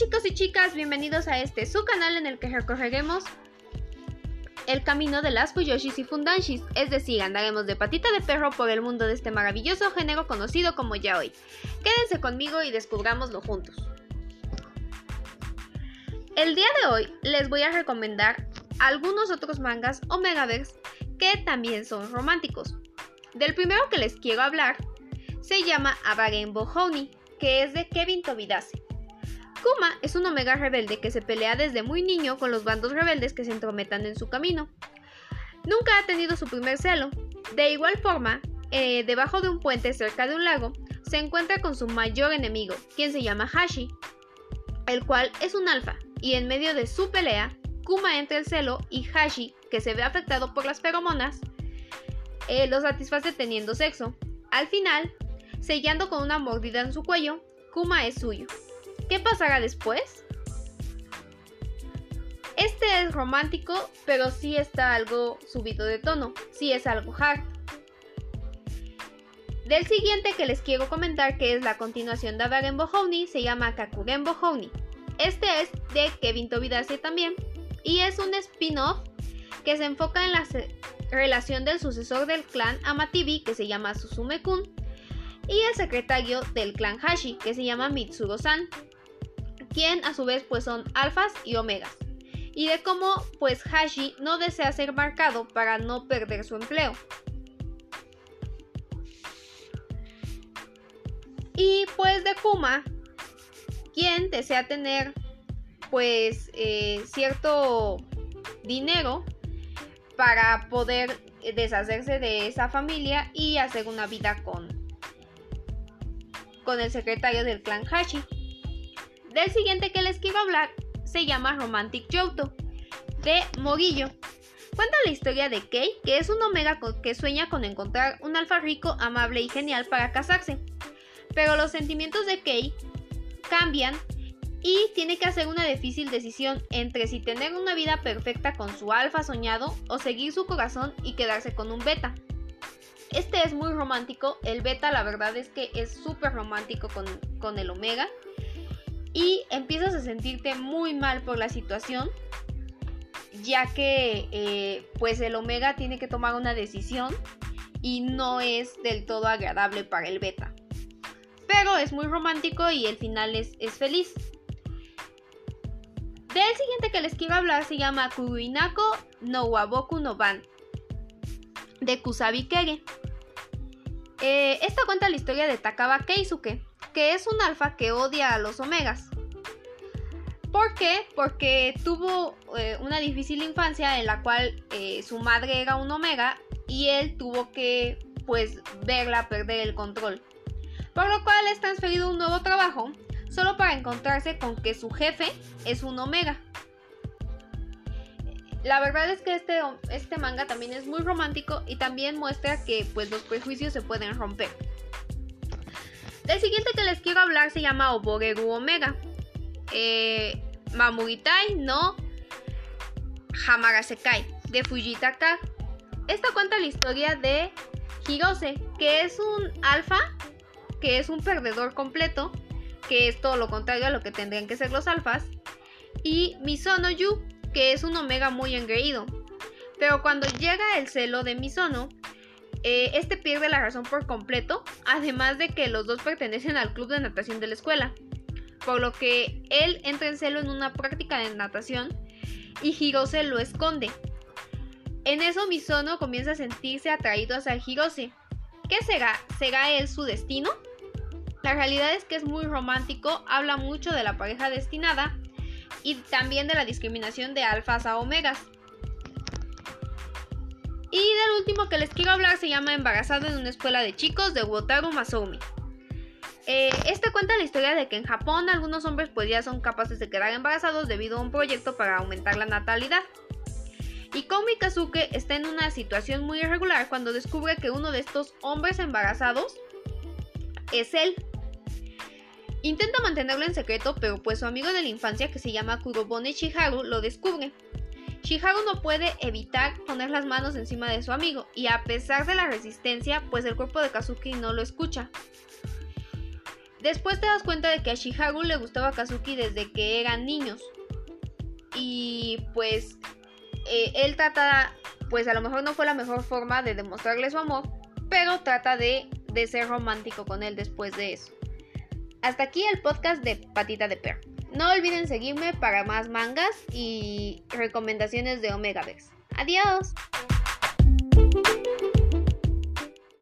chicos y chicas, bienvenidos a este su canal en el que recorreremos el camino de las Fuyoshis y Fundanshis, es decir, andaremos de patita de perro por el mundo de este maravilloso género conocido como yaoi. Quédense conmigo y descubrámoslo juntos. El día de hoy les voy a recomendar algunos otros mangas o megaverse que también son románticos. Del primero que les quiero hablar se llama Abaren Bohoni, que es de Kevin Tobidase. Kuma es un omega rebelde que se pelea desde muy niño con los bandos rebeldes que se entrometan en su camino. Nunca ha tenido su primer celo. De igual forma, eh, debajo de un puente cerca de un lago, se encuentra con su mayor enemigo, quien se llama Hashi, el cual es un alfa, y en medio de su pelea, Kuma entra el celo y Hashi, que se ve afectado por las feromonas, eh, lo satisface teniendo sexo. Al final, sellando con una mordida en su cuello, Kuma es suyo. ¿Qué pasará después? Este es romántico, pero sí está algo subido de tono, sí es algo hard. Del siguiente que les quiero comentar, que es la continuación de Abaren Bohoni, se llama Kakuren Bohoni. Este es de Kevin Tobidase también, y es un spin-off que se enfoca en la relación del sucesor del clan Amatibi, que se llama Susume-kun, y el secretario del clan Hashi, que se llama Mitsuro-san quien a su vez pues son alfas y omegas, y de cómo pues Hashi no desea ser marcado para no perder su empleo. Y pues de Kuma, quien desea tener pues eh, cierto dinero para poder deshacerse de esa familia y hacer una vida con, con el secretario del clan Hashi. Del siguiente que les quiero hablar se llama Romantic Johto, de Morillo. Cuenta la historia de Kei, que es un omega que sueña con encontrar un alfa rico, amable y genial para casarse. Pero los sentimientos de Kei cambian y tiene que hacer una difícil decisión entre si tener una vida perfecta con su alfa soñado o seguir su corazón y quedarse con un beta. Este es muy romántico, el beta la verdad es que es súper romántico con, con el omega y empiezas a sentirte muy mal por la situación ya que eh, pues el omega tiene que tomar una decisión y no es del todo agradable para el beta. Pero es muy romántico y el final es, feliz. Del siguiente que les quiero hablar se llama Kuruinako no Waboku no Ban de Kusabi Kege. Eh, esta cuenta la historia de Takaba Keisuke, que es un alfa que odia a los omegas. ¿Por qué? Porque tuvo eh, una difícil infancia en la cual eh, su madre era un omega y él tuvo que pues verla perder el control. Por lo cual es transferido a un nuevo trabajo solo para encontrarse con que su jefe es un omega. La verdad es que este, este manga también es muy romántico y también muestra que pues los prejuicios se pueden romper. El siguiente que les quiero hablar se llama Oboreru Omega. Eh, no Hamarasekai de Fujita K. Esta cuenta la historia de Hirose, que es un alfa, que es un perdedor completo, que es todo lo contrario a lo que tendrían que ser los alfas, y Misono Yu, que es un omega muy engreído. Pero cuando llega el celo de Misono, eh, este pierde la razón por completo, además de que los dos pertenecen al club de natación de la escuela, por lo que él entra en celo en una práctica de natación y Hirose lo esconde. En eso Misono comienza a sentirse atraído hacia Hirose. ¿Qué será? ¿Será él su destino? La realidad es que es muy romántico, habla mucho de la pareja destinada y también de la discriminación de alfas a omegas. Y del último que les quiero hablar se llama Embarazado en una escuela de chicos de Wotaru Masoumi. Eh, este cuenta la historia de que en Japón algunos hombres pues ya son capaces de quedar embarazados debido a un proyecto para aumentar la natalidad. Y Komi Kazuke está en una situación muy irregular cuando descubre que uno de estos hombres embarazados es él. Intenta mantenerlo en secreto, pero pues su amigo de la infancia que se llama Kurobone Shiharu lo descubre. Shiharu no puede evitar poner las manos encima de su amigo y a pesar de la resistencia, pues el cuerpo de Kazuki no lo escucha. Después te das cuenta de que a Shiharu le gustaba Kazuki desde que eran niños. Y pues eh, él trata, pues a lo mejor no fue la mejor forma de demostrarle su amor, pero trata de, de ser romántico con él después de eso. Hasta aquí el podcast de Patita de Perro. No olviden seguirme para más mangas y recomendaciones de Omegaverse. Adiós.